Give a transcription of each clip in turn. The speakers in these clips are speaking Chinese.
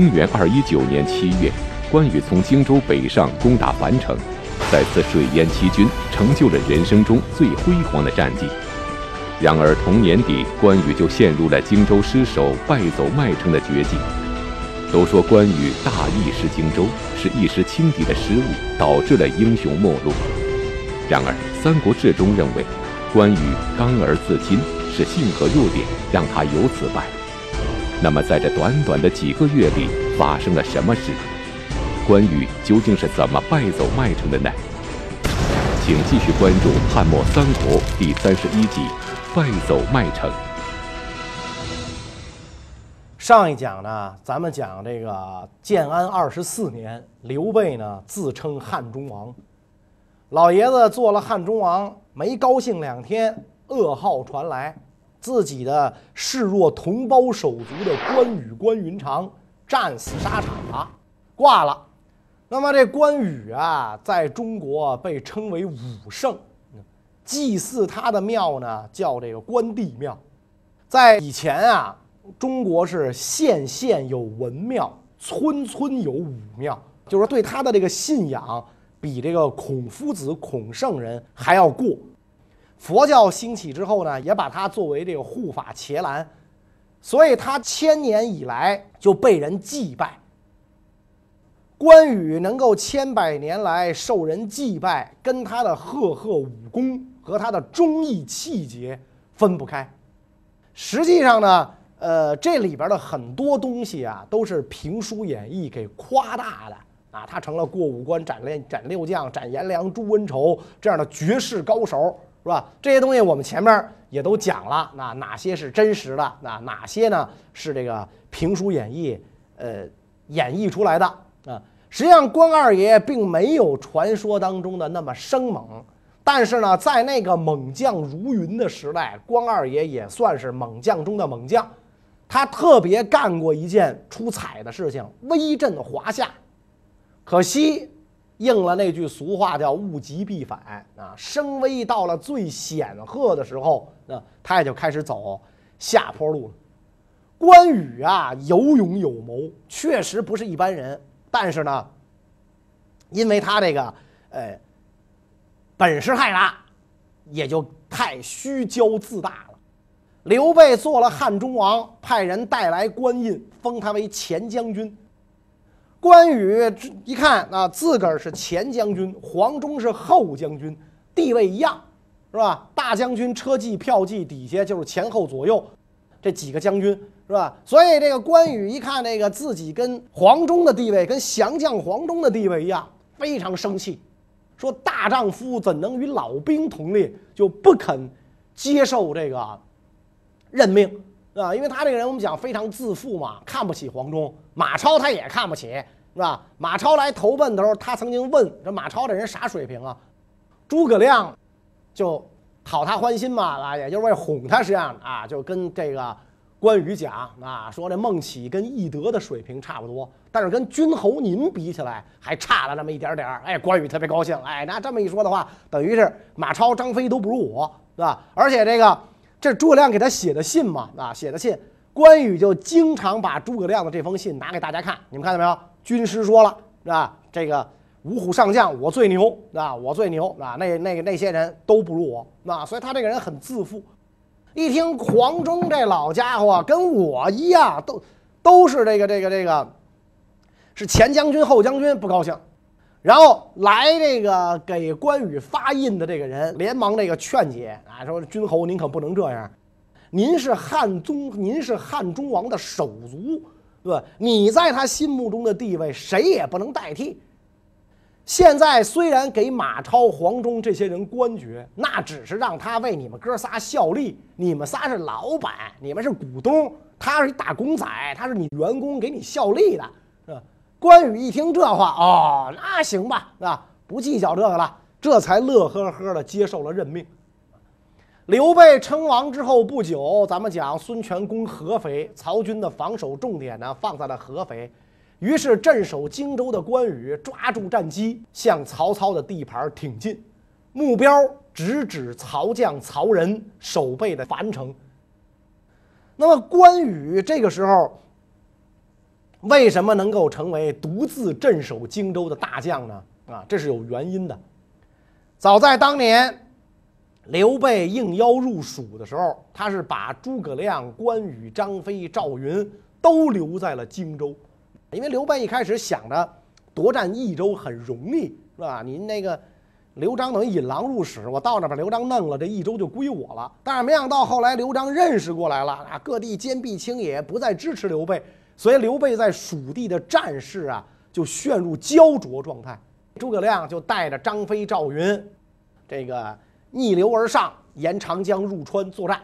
公元二一九年七月，关羽从荆州北上攻打樊城，在此水淹七军，成就了人生中最辉煌的战绩。然而同年底，关羽就陷入了荆州失守、败走麦城的绝境。都说关羽大意失荆州，是一时轻敌的失误，导致了英雄末路。然而《三国志》中认为，关羽刚而自矜，是性格弱点，让他由此败。那么在这短短的几个月里，发生了什么事？关羽究竟是怎么败走麦城的呢？请继续关注《汉末三国》第三十一集《败走麦城》。上一讲呢，咱们讲这个建安二十四年，刘备呢自称汉中王，老爷子做了汉中王，没高兴两天，噩耗传来，自己的视若同胞手足的关羽关云长战死沙场了，挂了。那么这关羽啊，在中国被称为武圣，祭祀他的庙呢叫这个关帝庙，在以前啊。中国是县县有文庙，村村有武庙，就是对他的这个信仰比这个孔夫子、孔圣人还要过。佛教兴起之后呢，也把它作为这个护法伽蓝，所以他千年以来就被人祭拜。关羽能够千百年来受人祭拜，跟他的赫赫武功和他的忠义气节分不开。实际上呢。呃，这里边的很多东西啊，都是评书演义给夸大的啊。他成了过五关斩六斩六将、斩颜良、诛温仇这样的绝世高手，是吧？这些东西我们前面也都讲了，那哪些是真实的？那哪些呢是这个评书演义呃演绎出来的啊？实际上，关二爷并没有传说当中的那么生猛，但是呢，在那个猛将如云的时代，关二爷也算是猛将中的猛将。他特别干过一件出彩的事情，威震华夏。可惜应了那句俗话，叫物极必反啊！声威到了最显赫的时候，那他也就开始走下坡路了。关羽啊，有勇有谋，确实不是一般人。但是呢，因为他这个呃本事太大，也就太虚骄自大了。刘备做了汉中王，派人带来官印，封他为前将军。关羽一看啊，自个儿是前将军，黄忠是后将军，地位一样，是吧？大将军车骑票骑底下就是前后左右这几个将军，是吧？所以这个关羽一看那个自己跟黄忠的地位跟降将黄忠的地位一样，非常生气，说大丈夫怎能与老兵同列？就不肯接受这个。任命啊，因为他这个人我们讲非常自负嘛，看不起黄忠、马超，他也看不起，是吧？马超来投奔的时候，他曾经问这马超这人啥水平啊？诸葛亮就讨他欢心嘛，啊，也就是为哄他，实际上啊，就跟这个关羽讲啊，说这孟起跟翼德的水平差不多，但是跟君侯您比起来还差了那么一点点儿。哎，关羽特别高兴，哎，那这么一说的话，等于是马超、张飞都不如我，是吧？而且这个。这诸葛亮给他写的信嘛，啊，写的信，关羽就经常把诸葛亮的这封信拿给大家看。你们看到没有？军师说了，是吧？这个五虎上将，我最牛，啊，我最牛，啊，那那那些人都不如我，啊，所以他这个人很自负。一听黄忠这老家伙跟我一样，都都是这个这个这个，是前将军后将军，不高兴。然后来这个给关羽发印的这个人，连忙这个劝解啊，说君侯您可不能这样，您是汉宗，您是汉中王的手足，对吧？你在他心目中的地位，谁也不能代替。现在虽然给马超、黄忠这些人官爵，那只是让他为你们哥仨效力，你们仨是老板，你们是股东，他是一打工仔，他是你员工，给你效力的。关羽一听这话，哦，那行吧，啊，不计较这个了，这才乐呵呵的接受了任命。刘备称王之后不久，咱们讲孙权攻合肥，曹军的防守重点呢放在了合肥，于是镇守荆州的关羽抓住战机，向曹操的地盘挺进，目标直指曹将曹仁守备的樊城。那么关羽这个时候。为什么能够成为独自镇守荆州的大将呢？啊，这是有原因的。早在当年，刘备应邀入蜀的时候，他是把诸葛亮、关羽、张飞、赵云都留在了荆州，因为刘备一开始想着夺占益州很容易，是吧？您那个刘璋等于引狼入室，我到那把刘璋弄了，这益州就归我了。但是没想到后来刘璋认识过来了啊，各地坚壁清野，不再支持刘备。所以刘备在蜀地的战事啊，就陷入焦灼状态。诸葛亮就带着张飞、赵云，这个逆流而上，沿长江入川作战。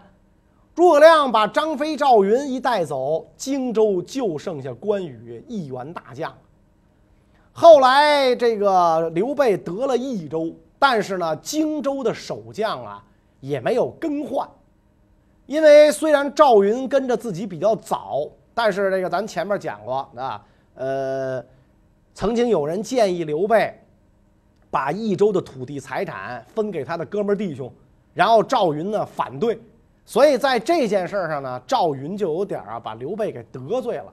诸葛亮把张飞、赵云一带走，荆州就剩下关羽一员大将。后来这个刘备得了益州，但是呢，荆州的守将啊也没有更换，因为虽然赵云跟着自己比较早。但是这个咱前面讲过啊，呃，曾经有人建议刘备把益州的土地财产分给他的哥们弟兄，然后赵云呢反对，所以在这件事上呢，赵云就有点儿啊把刘备给得罪了，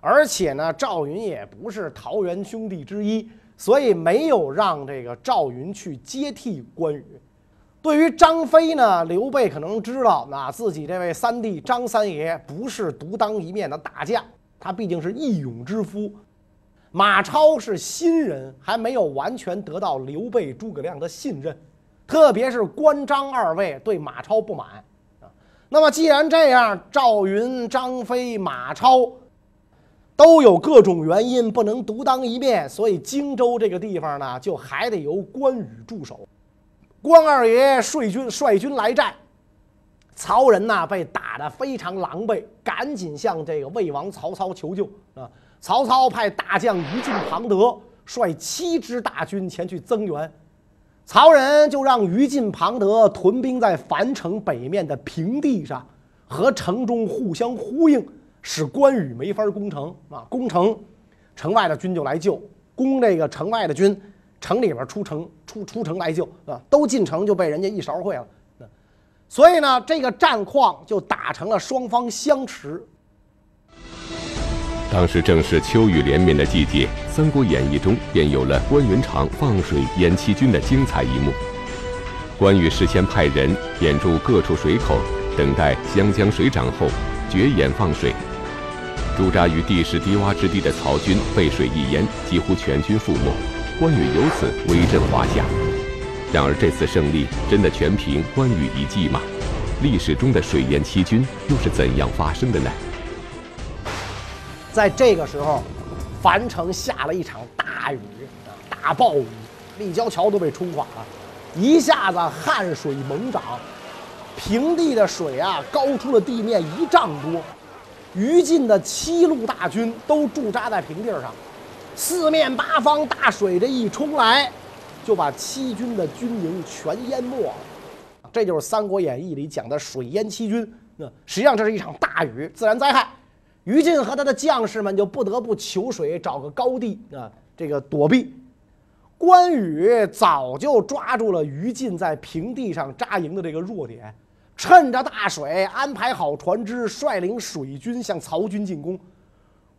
而且呢，赵云也不是桃园兄弟之一，所以没有让这个赵云去接替关羽。对于张飞呢，刘备可能知道，那自己这位三弟张三爷不是独当一面的大将，他毕竟是义勇之夫。马超是新人，还没有完全得到刘备、诸葛亮的信任，特别是关张二位对马超不满啊。那么既然这样，赵云、张飞、马超都有各种原因不能独当一面，所以荆州这个地方呢，就还得由关羽驻守。关二爷率军率军来战，曹仁呐被打得非常狼狈，赶紧向这个魏王曹操求救啊！曹操派大将于禁、庞德率七支大军前去增援，曹仁就让于禁、庞德屯兵在樊城北面的平地上，和城中互相呼应，使关羽没法攻城啊！攻城，城外的军就来救；攻这个城外的军。城里边出城出出城来救啊，都进城就被人家一勺烩了。所以呢，这个战况就打成了双方相持。当时正是秋雨连绵的季节，《三国演义》中便有了关云长放水淹七军的精彩一幕。关羽事先派人掩住各处水口，等待湘江水涨后决眼放水。驻扎于地势低洼之地的曹军被水一淹，几乎全军覆没。关羽由此威震华夏。然而，这次胜利真的全凭关羽一计吗？历史中的水淹七军又是怎样发生的呢？在这个时候，樊城下了一场大雨，大暴雨，立交桥都被冲垮了，一下子汉水猛涨，平地的水啊高出了地面一丈多，于禁的七路大军都驻扎在平地上。四面八方大水这一冲来，就把七军的军营全淹没了。这就是《三国演义》里讲的水淹七军。那实际上这是一场大雨，自然灾害。于禁和他的将士们就不得不求水，找个高地啊，这个躲避。关羽早就抓住了于禁在平地上扎营的这个弱点，趁着大水安排好船只，率领水军向曹军进攻。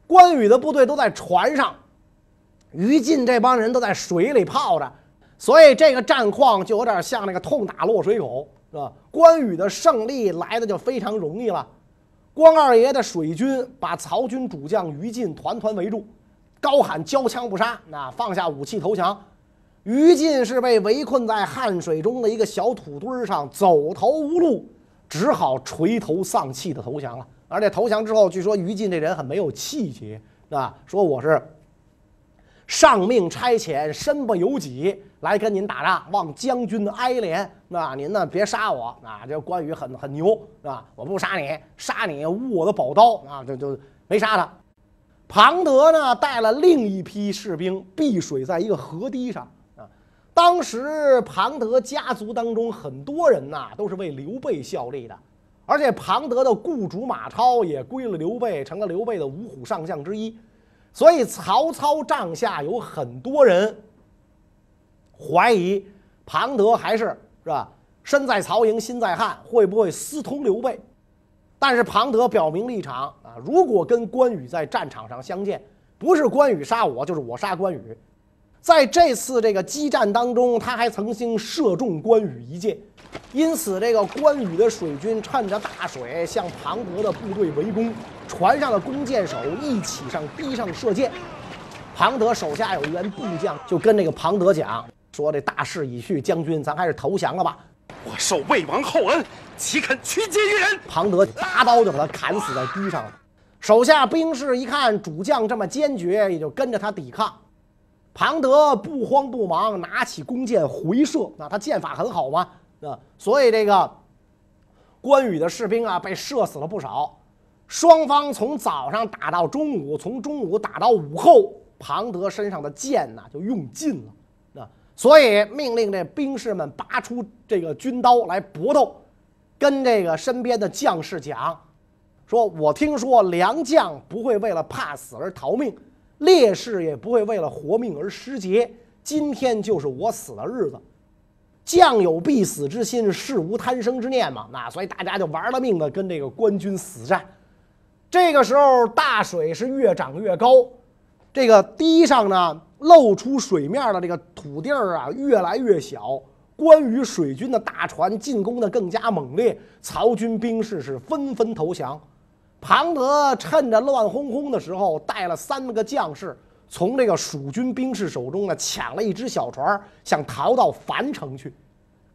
关羽的部队都在船上。于禁这帮人都在水里泡着，所以这个战况就有点像那个痛打落水狗，是吧？关羽的胜利来的就非常容易了。关二爷的水军把曹军主将于禁团团围住，高喊交枪不杀，那放下武器投降。于禁是被围困在汉水中的一个小土堆上，走投无路，只好垂头丧气的投降了。而且投降之后，据说于禁这人很没有气节，啊，说我是。上命差遣，身不由己来跟您打仗，望将军哀怜。那您呢，别杀我啊！这关羽很很牛啊！我不杀你，杀你误我的宝刀啊！就就没杀他。庞德呢，带了另一批士兵避水在一个河堤上啊。当时庞德家族当中很多人呐，都是为刘备效力的，而且庞德的雇主马超也归了刘备，成了刘备的五虎上将之一。所以曹操帐下有很多人怀疑庞德还是是吧？身在曹营心在汉，会不会私通刘备？但是庞德表明立场啊，如果跟关羽在战场上相见，不是关羽杀我，就是我杀关羽。在这次这个激战当中，他还曾经射中关羽一箭，因此这个关羽的水军趁着大水向庞德的部队围攻，船上的弓箭手一起上逼上射箭。庞德手下有一员部将，就跟这个庞德讲说：“这大势已去，将军，咱还是投降了吧。”我受魏王厚恩，岂肯屈节于人？庞德拔刀就把他砍死在堤上了。手下兵士一看主将这么坚决，也就跟着他抵抗。庞德不慌不忙，拿起弓箭回射。那他箭法很好嘛？啊，所以这个关羽的士兵啊，被射死了不少。双方从早上打到中午，从中午打到午后，庞德身上的箭呐就用尽了。所以命令这兵士们拔出这个军刀来搏斗，跟这个身边的将士讲，说我听说良将不会为了怕死而逃命，烈士也不会为了活命而失节。今天就是我死的日子，将有必死之心，事无贪生之念嘛。那所以大家就玩了命的跟这个官军死战。这个时候大水是越涨越高，这个堤上呢。露出水面的这个土地儿啊，越来越小。关羽水军的大船进攻的更加猛烈，曹军兵士是纷纷投降。庞德趁着乱哄哄的时候，带了三个将士从这个蜀军兵士手中呢抢了一只小船，想逃到樊城去。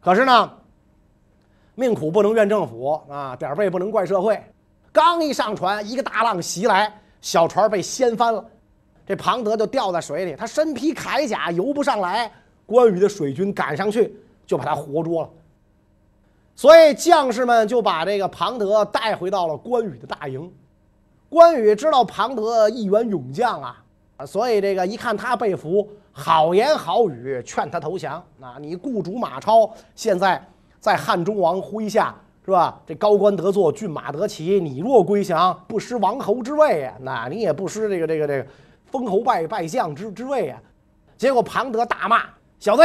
可是呢，命苦不能怨政府啊，点儿背不能怪社会。刚一上船，一个大浪袭来，小船被掀翻了。这庞德就掉在水里，他身披铠甲游不上来，关羽的水军赶上去就把他活捉了。所以将士们就把这个庞德带回到了关羽的大营。关羽知道庞德一员勇将啊，所以这个一看他被俘，好言好语劝他投降。啊，你雇主马超现在在汉中王麾下是吧？这高官得坐，骏马得骑，你若归降，不失王侯之位啊，那你也不失这个这个这个。封侯拜拜将之之位啊！结果庞德大骂小子，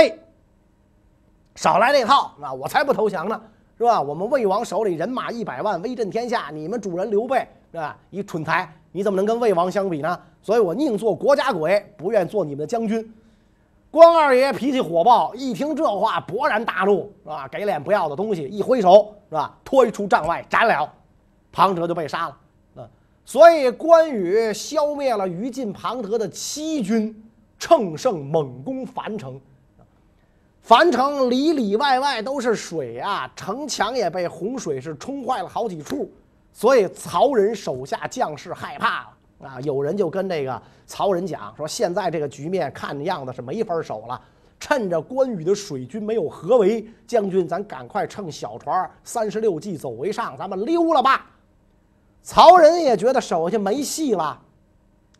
少来这套！那我才不投降呢，是吧？我们魏王手里人马一百万，威震天下。你们主人刘备是吧？一蠢材，你怎么能跟魏王相比呢？所以我宁做国家鬼，不愿做你们的将军。关二爷脾气火爆，一听这话勃然大怒，是吧？给脸不要的东西，一挥手，是吧？拖出帐外斩了，庞德就被杀了。嗯所以关羽消灭了于禁、庞德的七军，乘胜猛攻樊城。樊城里里外外都是水啊，城墙也被洪水是冲坏了好几处。所以曹仁手下将士害怕了啊！有人就跟这个曹仁讲说：“现在这个局面看样子是没法守了，趁着关羽的水军没有合围，将军咱赶快乘小船三十六计走为上，咱们溜了吧。”曹仁也觉得手下没戏了，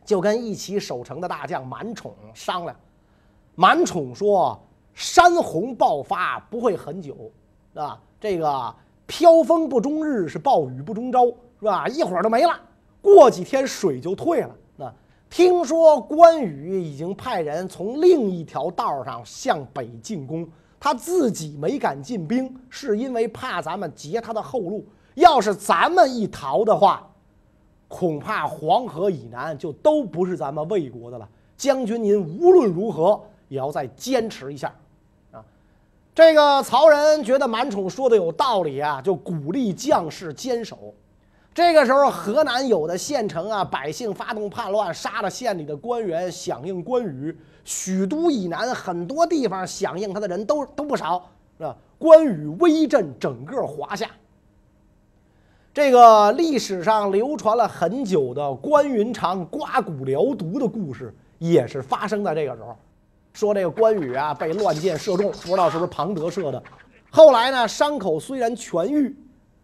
就跟一起守城的大将满宠商量。满宠说：“山洪爆发不会很久，啊，这个飘风不终日，是暴雨不终朝，是吧？一会儿就没了，过几天水就退了。那听说关羽已经派人从另一条道上向北进攻，他自己没敢进兵，是因为怕咱们截他的后路。”要是咱们一逃的话，恐怕黄河以南就都不是咱们魏国的了。将军您无论如何也要再坚持一下，这个曹仁觉得满宠说的有道理啊，就鼓励将士坚守。这个时候，河南有的县城啊，百姓发动叛乱，杀了县里的官员，响应关羽。许都以南很多地方响应他的人都 都不少，是吧？关羽威震整个华夏。这个历史上流传了很久的关云长刮骨疗毒的故事，也是发生在这个时候。说这个关羽啊被乱箭射中，不知道是不是庞德射的。后来呢，伤口虽然痊愈，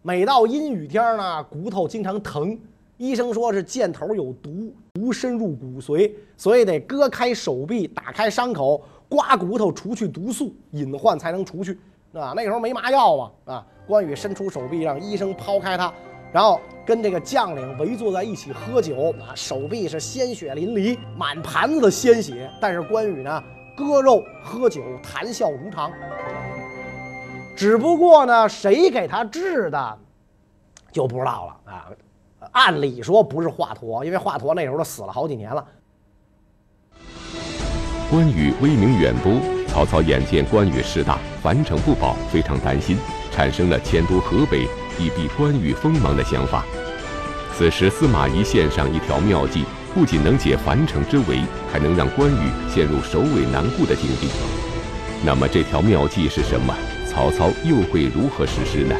每到阴雨天呢，骨头经常疼。医生说是箭头有毒，毒深入骨髓，所以得割开手臂，打开伤口，刮骨头除去毒素，隐患才能除去。啊，那时候没麻药嘛，啊。关羽伸出手臂，让医生抛开他，然后跟这个将领围坐在一起喝酒啊，手臂是鲜血淋漓，满盘子的鲜血。但是关羽呢，割肉喝酒，谈笑如常。只不过呢，谁给他治的，就不知道了啊。按理说不是华佗，因为华佗那时候都死了好几年了。关羽威名远播，曹操眼见关羽势大，樊城不保，非常担心，产生了迁都河北以避关羽锋芒的想法。此时司马懿献上一条妙计，不仅能解樊城之围，还能让关羽陷入首尾难顾的境地。那么这条妙计是什么？曹操又会如何实施呢？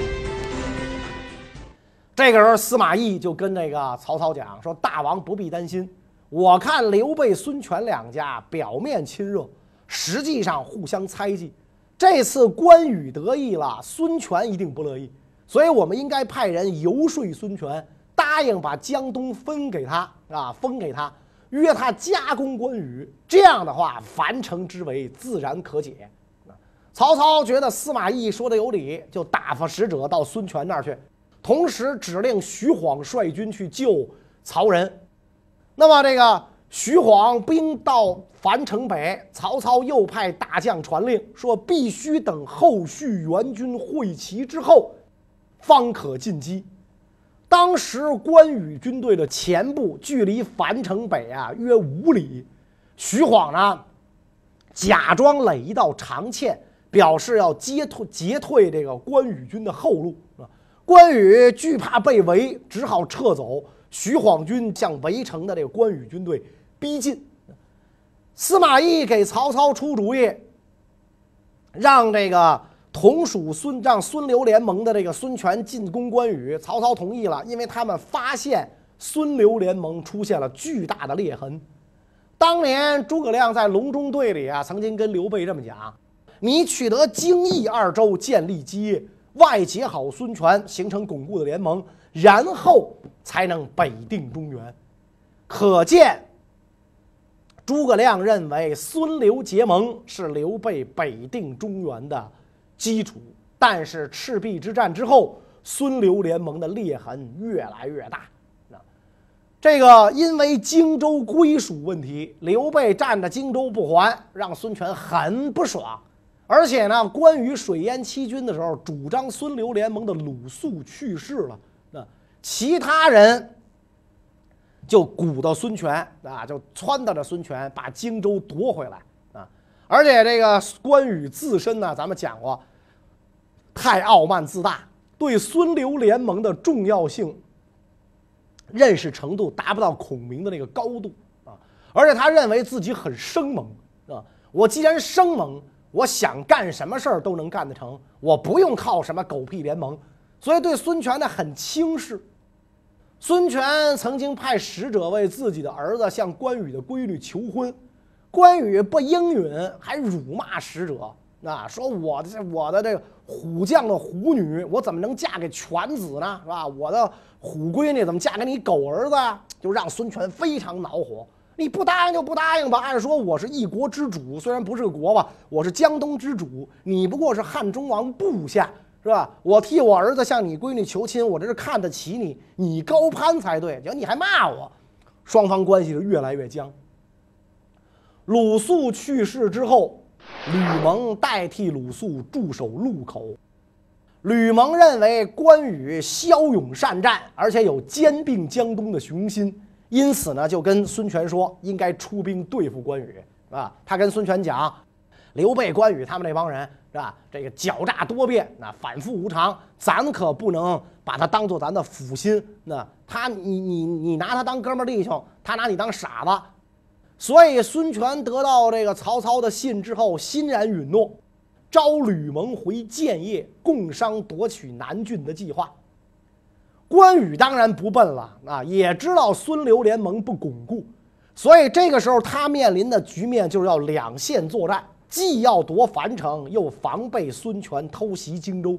这个时候，司马懿就跟那个曹操讲说：“大王不必担心，我看刘备、孙权两家表面亲热，实际上互相猜忌。这次关羽得意了，孙权一定不乐意，所以我们应该派人游说孙权，答应把江东分给他啊，封给他，约他加攻关羽。这样的话，樊城之围自然可解。”曹操觉得司马懿说的有理，就打发使者到孙权那儿去。同时指令徐晃率军去救曹仁。那么这个徐晃兵到樊城北，曹操又派大将传令说，必须等后续援军会齐之后，方可进击。当时关羽军队的前部距离樊城北啊约五里，徐晃呢假装垒一道长堑，表示要截退截退这个关羽军的后路啊。关羽惧怕被围，只好撤走。徐晃军向围城的这个关羽军队逼近。司马懿给曹操出主意，让这个同属孙让孙刘联盟的这个孙权进攻关羽。曹操同意了，因为他们发现孙刘联盟出现了巨大的裂痕。当年诸葛亮在隆中对里啊，曾经跟刘备这么讲：“你取得荆益二州，建立基业。”外结好孙权，形成巩固的联盟，然后才能北定中原。可见，诸葛亮认为孙刘结盟是刘备北定中原的基础。但是赤壁之战之后，孙刘联盟的裂痕越来越大。啊这个因为荆州归属问题，刘备占着荆州不还，让孙权很不爽。而且呢，关羽水淹七军的时候，主张孙刘联盟的鲁肃去世了，那其他人就鼓捣孙权啊，就撺掇着孙权把荆州夺回来啊。而且这个关羽自身呢，咱们讲过，太傲慢自大，对孙刘联盟的重要性认识程度达不到孔明的那个高度啊。而且他认为自己很生猛啊，我既然生猛。我想干什么事儿都能干得成，我不用靠什么狗屁联盟，所以对孙权呢很轻视。孙权曾经派使者为自己的儿子向关羽的闺女求婚，关羽不应允，还辱骂使者，啊，说我的我的这个虎将的虎女，我怎么能嫁给犬子呢？是吧？我的虎闺女怎么嫁给你狗儿子？就让孙权非常恼火。你不答应就不答应吧。按说我是一国之主，虽然不是国吧，我是江东之主。你不过是汉中王部下，是吧？我替我儿子向你闺女求亲，我这是看得起你，你高攀才对。结果你还骂我，双方关系就越来越僵。鲁肃去世之后，吕蒙代替鲁肃驻守路口。吕蒙认为关羽骁勇善战，而且有兼并江东的雄心。因此呢，就跟孙权说应该出兵对付关羽，是吧？他跟孙权讲，刘备、关羽他们那帮人是吧？这个狡诈多变，那反复无常，咱可不能把他当做咱的辅心。那他，你你你拿他当哥们弟兄，他拿你当傻子。所以孙权得到这个曹操的信之后，欣然允诺，招吕蒙回建业，共商夺取南郡的计划。关羽当然不笨了啊，也知道孙刘联盟不巩固，所以这个时候他面临的局面就是要两线作战，既要夺樊城，又防备孙权偷袭荆州。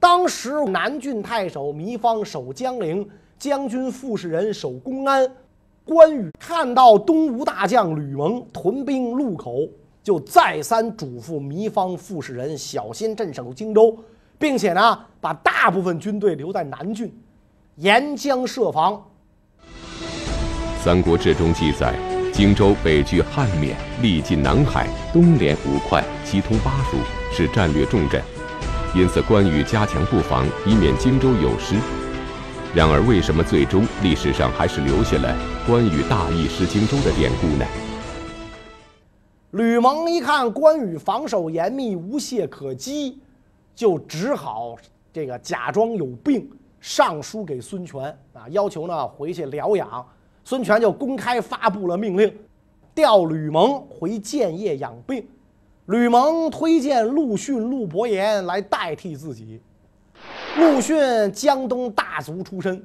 当时南郡太守糜芳守江陵，将军傅士仁守公安。关羽看到东吴大将吕蒙屯兵路口，就再三嘱咐糜芳、傅士仁小心镇守荆州。并且呢，把大部分军队留在南郡，沿江设防。《三国志》中记载，荆州北距汉沔，历尽南海，东连吴会，西通巴蜀，是战略重镇。因此，关羽加强布防，以免荆州有失。然而，为什么最终历史上还是留下了关羽大意失荆州的典故呢？吕蒙一看关羽防守严密，无懈可击，就只好这个假装有病，上书给孙权啊，要求呢回去疗养。孙权就公开发布了命令，调吕蒙回建业养病。吕蒙推荐陆逊、陆伯言来代替自己。陆逊江东大族出身，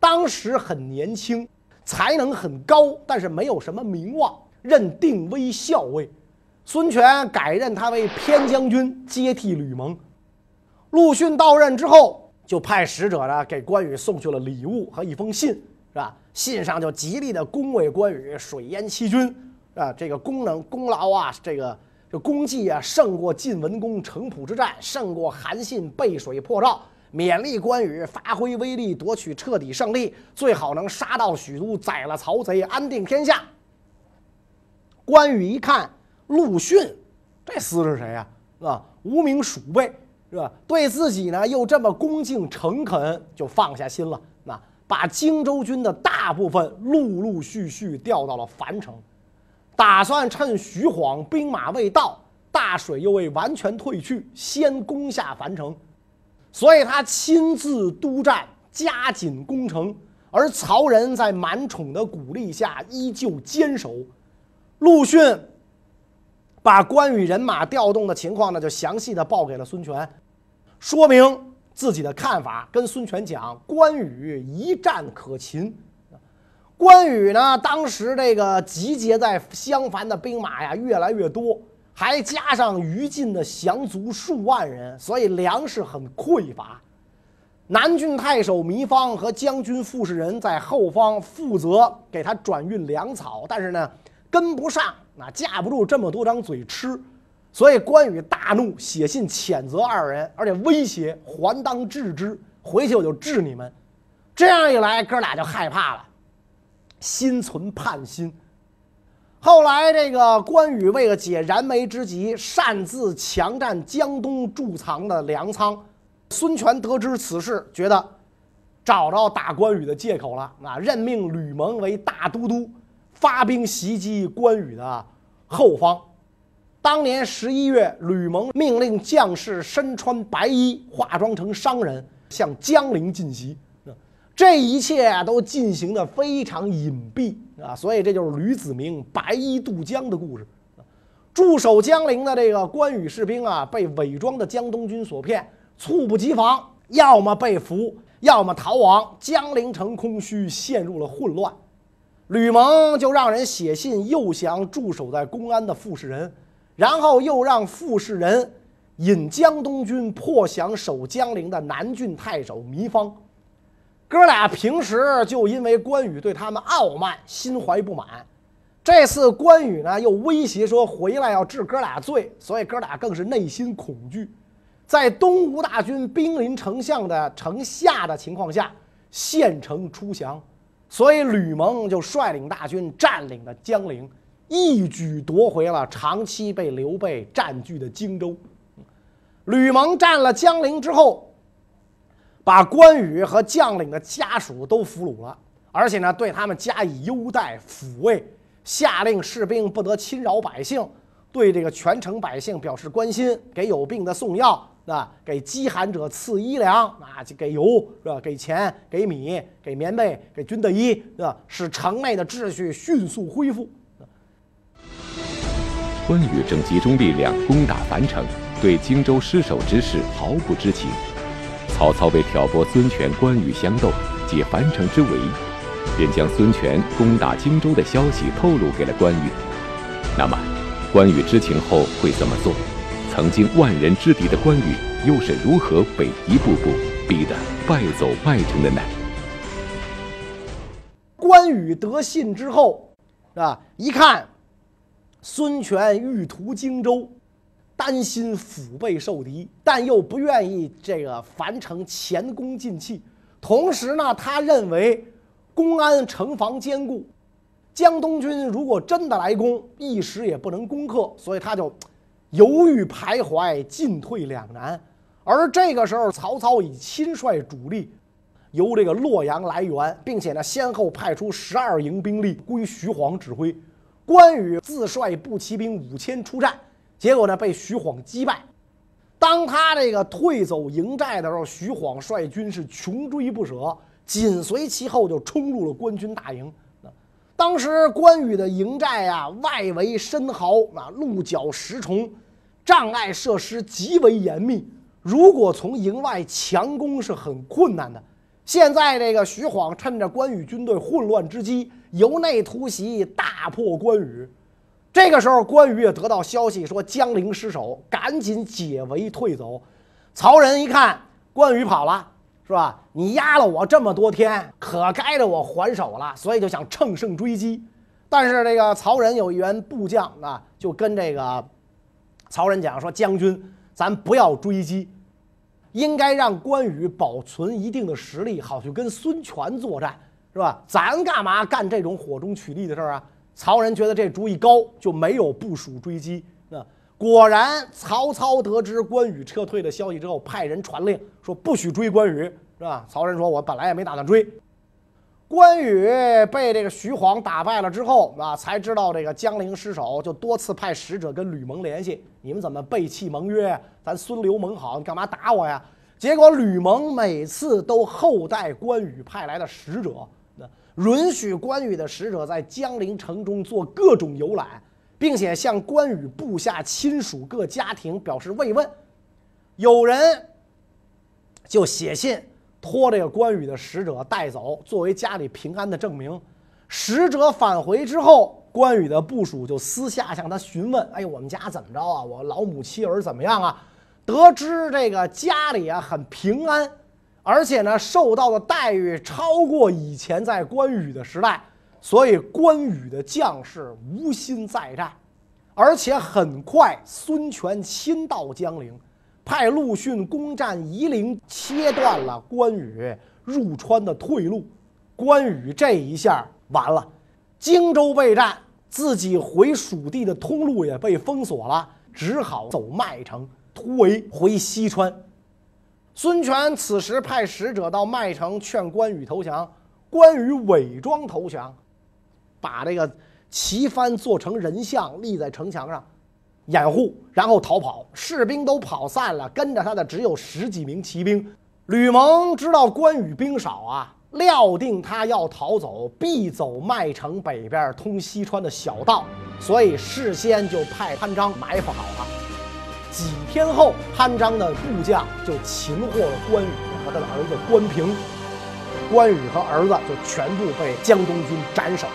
当时很年轻，才能很高，但是没有什么名望，任定威校尉。孙权改任他为偏将军，接替吕蒙。陆逊到任之后，就派使者呢给关羽送去了礼物和一封信，是吧？信上就极力的恭维关羽水淹七军，啊，这个功能功劳啊，这个这功绩啊，胜过晋文公城濮之战，胜过韩信背水破赵。勉励关羽发挥威力，夺取彻底胜利，最好能杀到许都，宰了曹贼，安定天下。关羽一看陆逊，这厮是谁呀？啊？无名鼠辈，是吧？对自己呢又这么恭敬诚恳，就放下心了。那把荆州军的大部分陆陆续续调到了樊城，打算趁徐晃兵马未到，大水又未完全退去，先攻下樊城。所以他亲自督战，加紧攻城，而曹仁在满宠的鼓励下依旧坚守。陆逊把关羽人马调动的情况呢，就详细的报给了孙权，说明自己的看法，跟孙权讲关羽一战可擒。关羽呢，当时这个集结在襄樊的兵马呀，越来越多。还加上于禁的降卒数万人，所以粮食很匮乏。南郡太守糜芳和将军傅士仁在后方负责给他转运粮草，但是呢，跟不上，那架不住这么多张嘴吃，所以关羽大怒，写信谴责二人，而且威胁还当治之，回去我就治你们。这样一来，哥俩就害怕了，心存叛心。后来，这个关羽为了解燃眉之急，擅自强占江东贮藏的粮仓。孙权得知此事，觉得找着打关羽的借口了，啊，任命吕蒙为大都督，发兵袭击关羽的后方。当年十一月，吕蒙命令将士身穿白衣，化妆成商人，向江陵进袭。这一切啊，都进行的非常隐蔽啊，所以这就是吕子明白衣渡江的故事。驻守江陵的这个关羽士兵啊，被伪装的江东军所骗，猝不及防，要么被俘，要么逃亡，江陵城空虚，陷入了混乱。吕蒙就让人写信诱降驻守在公安的傅士仁，然后又让傅士仁引江东军破降守江陵的南郡太守糜芳。哥俩平时就因为关羽对他们傲慢，心怀不满。这次关羽呢又威胁说回来要治哥俩罪，所以哥俩更是内心恐惧。在东吴大军兵临城下的城下的情况下，县城出降，所以吕蒙就率领大军占领了江陵，一举夺回了长期被刘备占据的荆州。吕蒙占了江陵之后。把关羽和将领的家属都俘虏了，而且呢，对他们加以优待抚慰，下令士兵不得侵扰百姓，对这个全城百姓表示关心，给有病的送药，啊，给饥寒者赐衣粮，啊，就给油是吧？给钱，给米，给棉被，给军的衣，是吧？使城内的秩序迅速恢复。关羽正集中力量攻打樊城，对荆州失守之事毫不知情。曹操为挑拨孙权、关羽相斗，解樊城之围，便将孙权攻打荆州的消息透露给了关羽。那么，关羽知情后会怎么做？曾经万人之敌的关羽，又是如何被一步步逼得败走麦城的呢？关羽得信之后，啊，一看孙权欲屠荆州。担心腹背受敌，但又不愿意这个樊城前功尽弃。同时呢，他认为公安城防坚固，江东军如果真的来攻，一时也不能攻克，所以他就犹豫徘徊，进退两难。而这个时候，曹操已亲率主力由这个洛阳来援，并且呢，先后派出十二营兵力归徐晃指挥。关羽自率步骑兵五千出战，结果呢被徐晃击败。当他这个退走营寨的时候，徐晃率军是穷追不舍，紧随其后就冲入了官军大营。当时关羽的营寨啊，外围深壕啊，鹿角石重，障碍设施极为严密。如果从营外强攻是很困难的。现在这个徐晃趁着关羽军队混乱之机，由内突袭，大破关羽。这个时候，关羽也得到消息说江陵失守，赶紧解围退走。曹仁一看关羽跑了，是吧？你压了我这么多天，可该着我还手了，所以就想乘胜追击。但是这个曹仁有一员部将啊，就跟这个曹仁讲说：“将军，咱不要追击。”应该让关羽保存一定的实力，好去跟孙权作战，是吧？咱干嘛干这种火中取栗的事儿啊？曹仁觉得这主意高，就没有部署追击。那果然，曹操得知关羽撤退的消息之后，派人传令说不许追关羽，是吧？曹仁说：“我本来也没打算追。”关羽被这个徐晃打败了之后啊，才知道这个江陵失守，就多次派使者跟吕蒙联系：“你们怎么背弃盟约？咱孙刘盟好，你干嘛打我呀？”结果吕蒙每次都厚待关羽派来的使者，允许关羽的使者在江陵城中做各种游览，并且向关羽部下亲属各家庭表示慰问。有人就写信。托这个关羽的使者带走，作为家里平安的证明。使者返回之后，关羽的部属就私下向他询问：“哎，我们家怎么着啊？我老母妻儿怎么样啊？”得知这个家里啊很平安，而且呢受到的待遇超过以前在关羽的时代，所以关羽的将士无心再战，而且很快孙权亲到江陵。派陆逊攻占夷陵，切断了关羽入川的退路。关羽这一下完了，荆州被占，自己回蜀地的通路也被封锁了，只好走麦城突围回西川。孙权此时派使者到麦城劝关羽投降，关羽伪装投降，把这个旗幡做成人像立在城墙上。掩护，然后逃跑，士兵都跑散了，跟着他的只有十几名骑兵。吕蒙知道关羽兵少啊，料定他要逃走，必走麦城北边通西川的小道，所以事先就派潘璋埋伏好了。几天后，潘璋的部将就擒获了关羽和他的儿子关平，关羽和儿子就全部被江东军斩首了。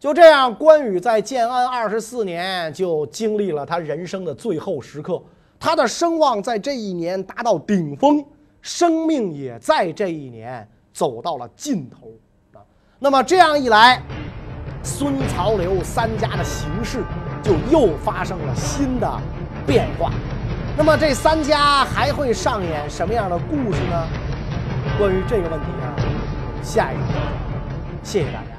就这样，关羽在建安二十四年就经历了他人生的最后时刻，他的声望在这一年达到顶峰，生命也在这一年走到了尽头啊。那么这样一来，孙曹刘三家的形势就又发生了新的变化。那么这三家还会上演什么样的故事呢？关于这个问题呢，下一集，谢谢大家。